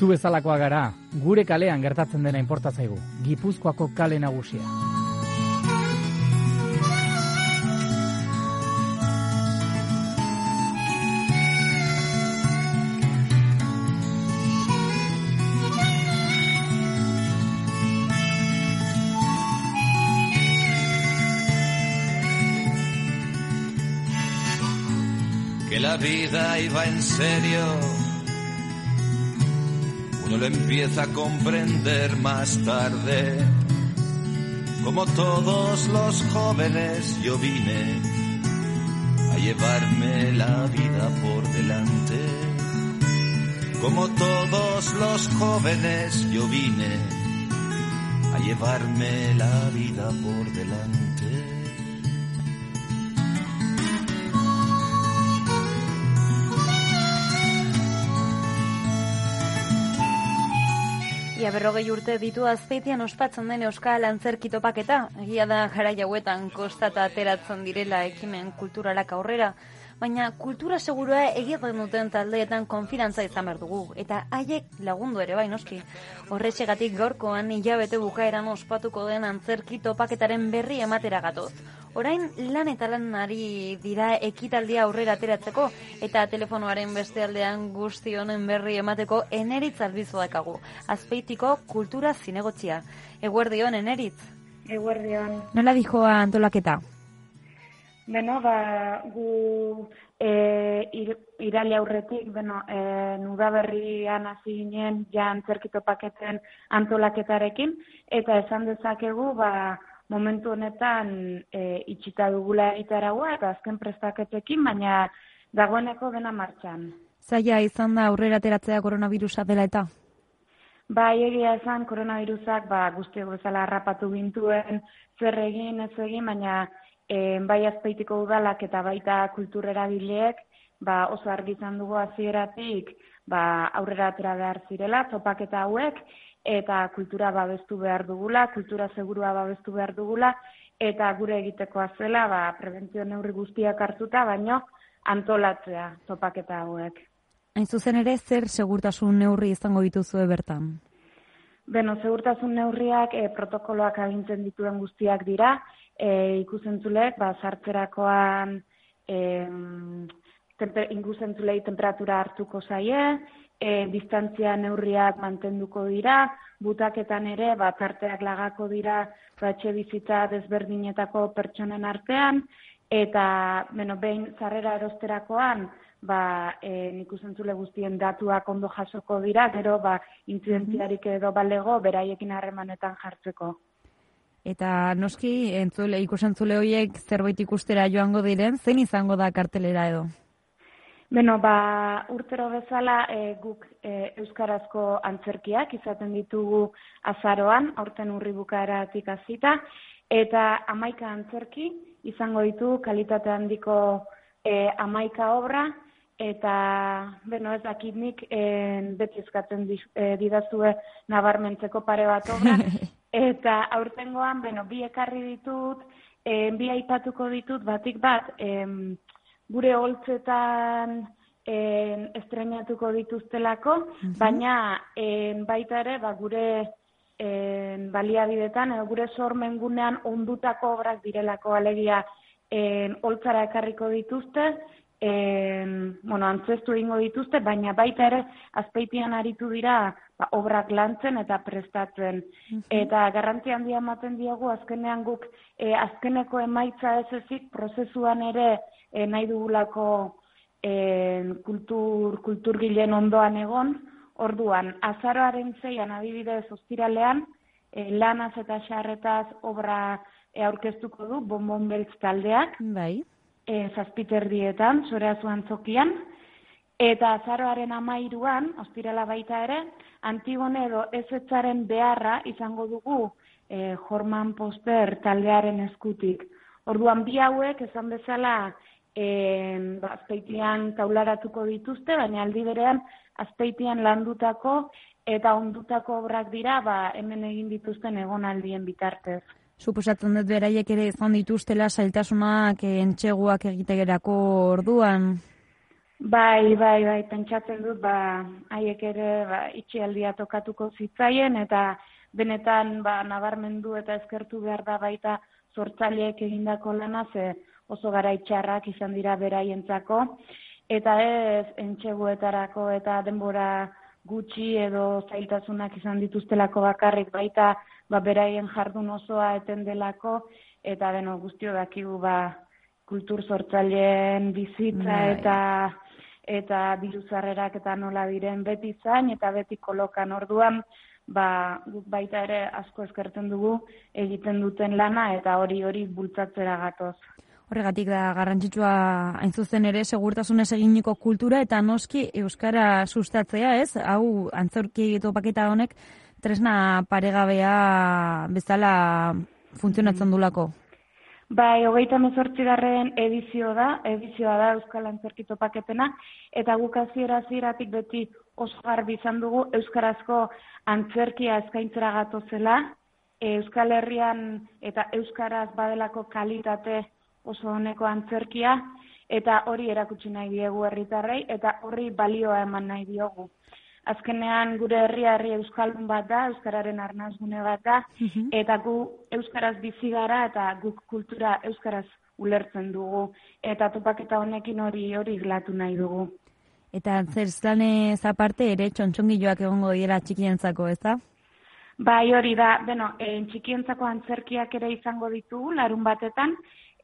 Zu bezalakoa gara, gure kalean gertatzen dena inporta zaigu. Gipuzkoako kale nagusia. que la vida iba en serio. Uno lo empieza a comprender más tarde. Como todos los jóvenes yo vine a llevarme la vida por delante. Como todos los jóvenes yo vine a llevarme la vida por delante. Berrogei urte ditu azpeitian ospatzen den Euskal Antzerki topaketa, egia da jara jauetan kostata ateratzen direla ekimen kulturalak aurrera, baina kultura segurua egiten duten taldeetan konfidantza izan behar dugu, eta haiek lagundu ere bai noski. Horretxegatik gaurkoan hilabete bukaeran ospatuko den antzerki topaketaren berri ematera gatoz. Orain lan eta lan ari dira ekitaldia aurrera ateratzeko eta telefonoaren beste aldean guzti honen berri emateko eneritz albizu dakagu. Azpeitiko kultura zinegotzia. Eguerdion, eneritz? Eguerdion. Nola dijoa antolaketa? Beno, ba, gu e, ir, aurretik, beno, e, nuda berrian hasi ginen ja antzerkito paketen antolaketarekin, eta esan dezakegu, ba, momentu honetan e, itxita dugula egitaragua eta azken prestaketekin, baina dagoeneko dena martxan. Zaila izan da aurrera ateratzea koronavirusa dela eta? Bai, egia esan koronavirusak ba, guztiak bezala harrapatu gintuen, zer egin, ez egin, baina e, bai azpeitiko udalak eta baita kulturera bileek, ba, oso argi izan dugu hasieratik ba, aurrera atera behar zirela, topaketa hauek, eta kultura babestu behar dugula, kultura segurua babestu behar dugula, eta gure egitekoa zela, ba, prebentzio neurri guztiak hartuta, baino antolatzea topaketa hauek. Hain zuzen ere, zer segurtasun neurri izango dituzue bertan? Beno, segurtasun neurriak e, protokoloak agintzen dituen guztiak dira, e, ikusentzulek, ba, sartzerakoan e, temper, ikusentzulei temperatura hartuko zaie, e, distantzia neurriak mantenduko dira, butaketan ere, ba, tarteak lagako dira, ba, etxe bizitza desberdinetako pertsonen artean, eta, beno, behin zarrera erosterakoan, ba, e, nik usentzule guztien datuak ondo jasoko dira, gero, ba, intzidentziarik edo balego, beraiekin harremanetan jartzeko. Eta noski, entzule, ikusentzule horiek zerbait ikustera joango diren, zen izango da kartelera edo? Beno, ba, urtero bezala e, guk e, euskarazko antzerkiak izaten ditugu azaroan, aurten urri bukaeratik hasita, eta amaika antzerki izango ditu kalitate handiko e, amaika obra, eta, beno, ez dakit nik e, beti eskatzen e, didazue nabarmentzeko pare bat obra, eta aurtengoan, beno, bi ekarri ditut, e, bi aipatuko ditut, batik bat, e, gure holtzetan en, estrenatuko dituztelako, baina en, baita ere ba, gure en, baliabidetan, edo gure sormengunean ondutako obrak direlako alegia en, holtzara ekarriko dituzte, en, bueno, antzestu ingo dituzte, baina baita ere azpeitian aritu dira ba, obrak lantzen eta prestatzen. Eta garrantzia handia ematen diogu azkenean guk e, azkeneko emaitza ez ezik prozesuan ere e, nahi dugulako e, kultur, kulturgilen ondoan egon, orduan, azaroaren zeian adibidez ostiralean, e, lanaz eta xarretaz obra e, aurkeztuko du, bonbon beltz taldeak, bai. E, zazpiterdietan, zorea zuan zokian, eta azaroaren amairuan, ostirala baita ere, Antigone edo ezetzaren beharra izango dugu e, Jorman Poster taldearen eskutik. Orduan bi hauek esan bezala e, azpeitian taularatuko dituzte, baina aldi berean azpeitian landutako eta ondutako obrak dira ba, hemen egin dituzten egonaldien bitartez. Suposatzen dut beraiek ere izan dituztela zailtasunak entxeguak egitegerako orduan. Bai, bai, bai, pentsatzen dut, ba, haiek ere, ba, itxialdia tokatuko zitzaien, eta benetan, ba, nabarmendu eta eskertu behar da baita sortzaileek egindako lana, ze oso gara itxarrak izan dira beraientzako, eta ez, entxeguetarako eta denbora gutxi edo zailtasunak izan dituztelako bakarrik baita, ba, beraien jardun osoa eten delako, eta beno, guztio dakigu, ba, kultur sortzaileen bizitza Bai. eta eta diruzarrerak eta nola diren beti zain eta beti kolokan orduan ba, guk baita ere asko eskertzen dugu egiten duten lana eta hori hori bultzatzera gatoz. Horregatik da garrantzitsua hain zuzen ere segurtasunez eginiko kultura eta noski euskara sustatzea, ez? Hau antzorki topaketa honek tresna paregabea bezala funtzionatzen dulako. Bai, hogeita mezortzigarren edizio da, edizioa da Euskal Antzerki topaketena, eta guk hasiera hasieratik beti oso garbi izan dugu Euskarazko antzerkia eskaintzera gatozela, Euskal Herrian eta Euskaraz badelako kalitate oso honeko antzerkia, eta hori erakutsi nahi diegu herritarrei, eta horri balioa eman nahi diogu. Azkenean gure herria herri euskaldun bat da, euskararen arnazgune bat da, eta gu euskaraz bizi gara eta guk kultura euskaraz ulertzen dugu eta topaketa honekin hori hori islatu nahi dugu. Eta zerzlanez aparte ere txontxongiloak egongo dira txikientzako, ez da? Bai, hori da, bueno, en txikientzako antzerkiak ere izango ditugu larun batetan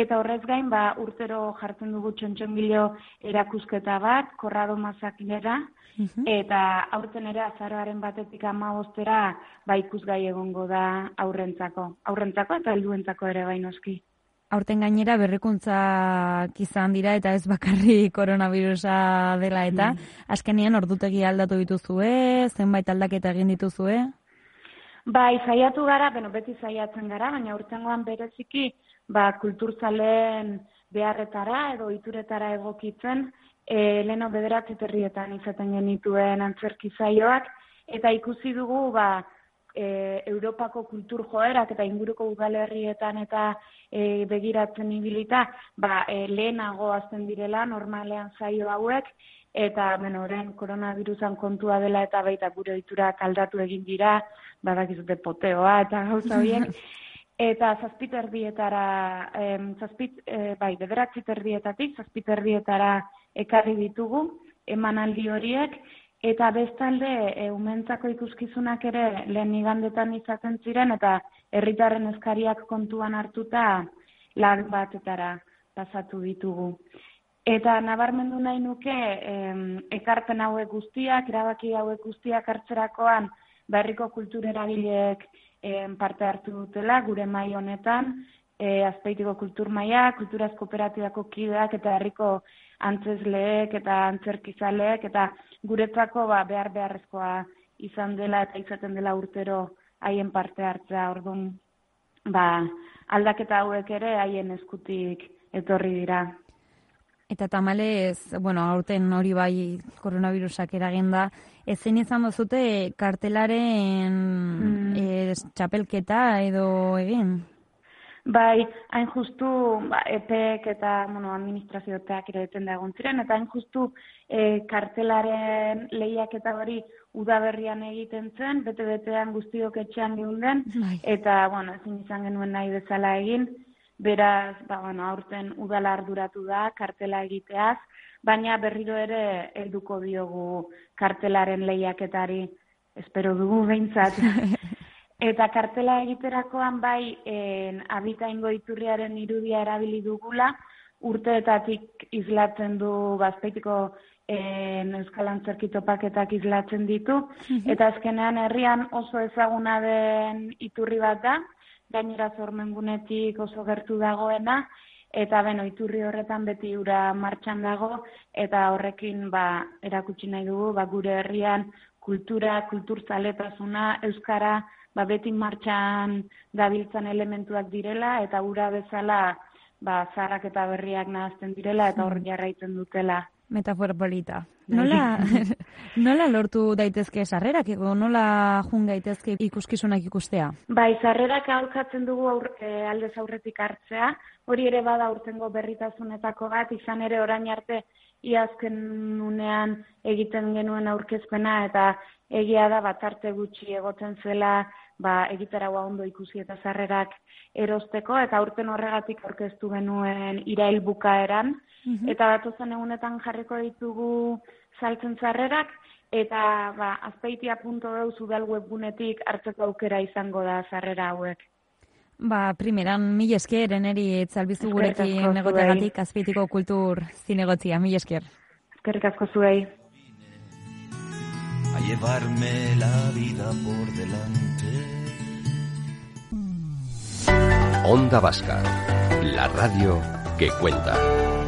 eta horrez gain ba urtero jartzen dugu txontxongilo erakusketa bat, korrado mazakilera, eta aurten ere azaroaren batetik amabostera ba ikusgai egongo da aurrentzako. Aurrentzako eta helduentzako ere bai noski. Aurten gainera berrikuntzak izan dira eta ez bakarri koronavirusa dela eta azkenean ordutegi aldatu dituzue, zenbait aldaketa egin dituzue? Bai, saiatu gara, beno, beti saiatzen gara, baina urtengoan bereziki ba, kulturzaleen beharretara edo ituretara egokitzen, e, leno bederatzi terrietan izaten genituen antzerki zaioak, eta ikusi dugu ba, e, Europako kultur joerak eta inguruko udalerrietan eta e, begiratzen ibilita, ba, e, lehenago azten direla normalean zaio hauek, eta bueno, orain koronavirusan kontua dela eta baita gure oiturak aldatu egin dira, badakizute poteoa eta gauza horiek, eta zazpiterdietara, em, zazpit, e, bai, bederatzi terdietatik, zazpiterdietara ekarri ditugu, emanaldi horiek, eta bestalde e, umentzako ikuskizunak ere lehen igandetan izaten ziren, eta herritarren eskariak kontuan hartuta lan batetara pasatu ditugu. Eta nabarmendu nahi nuke em, ekarpen hauek guztiak, erabaki hauek guztiak hartzerakoan berriko kultureragileek em, parte hartu dutela gure mai honetan, e, azpeitiko kultur maia, kulturaz kooperatibako kideak eta herriko antzesleek eta antzerkizaleek eta guretzako ba, behar beharrezkoa izan dela eta izaten dela urtero haien parte hartzea orduan ba, aldaketa hauek ere haien eskutik etorri dira. Eta tamalez, bueno, aurten hori bai koronavirusak eraginda, ezen izan dozute kartelaren Mm. eh, txapelketa edo egin? Bai, hain justu ba, EPEK eta bueno, administrazioetak ere da egon ziren, eta hain justu e, kartelaren lehiak eta hori udaberrian egiten zen, bete-betean guztiok etxean geunden, Bai. eta bueno, ezin izan genuen nahi bezala egin, beraz, ba, bueno, aurten udala arduratu da kartela egiteaz, baina berriro ere helduko diogu kartelaren lehiaketari, espero dugu behintzat. Eta kartela egiterakoan bai en, abitaingo iturriaren irudia erabili dugula, urteetatik islatzen du bazpeitiko en, Euskal Antzerki topaketak islatzen ditu, eta azkenean herrian oso ezaguna den iturri bat da, gainera zormengunetik oso gertu dagoena, eta beno, iturri horretan beti ura martxan dago, eta horrekin ba, erakutsi nahi dugu, ba, gure herrian kultura, kulturzaletasuna, euskara, ba, beti martxan dabiltzan elementuak direla, eta ura bezala ba, zaharrak eta berriak nahazten direla, eta hor jarraitzen dutela. Metafora polita. Nola, nola lortu daitezke sarrerak, ego nola jun gaitezke ikuskizunak ikustea? Bai, zarrerak aurkatzen dugu aur, e, aldez aurretik hartzea, hori ere bada urtengo berritasunetako bat, izan ere orain arte iazken unean egiten genuen aurkezpena eta egia da batarte gutxi egoten zela ba, egitaragoa ondo ikusi eta zarrerak erosteko, eta aurten horregatik aurkeztu genuen irail bukaeran, mm eta batozen egunetan jarriko ditugu saltzen zarrerak, eta ba, azpeitia.eus udal webgunetik hartzeko aukera izango da zarrera hauek. Ba, primeran, mil esker, eneri etzalbizu gurekin negotegatik azpeitiko kultur zinegotzia, mil esker. Eskerrik asko zuei. A llevarme la vida por delante. Onda Vasca, la radio que cuenta.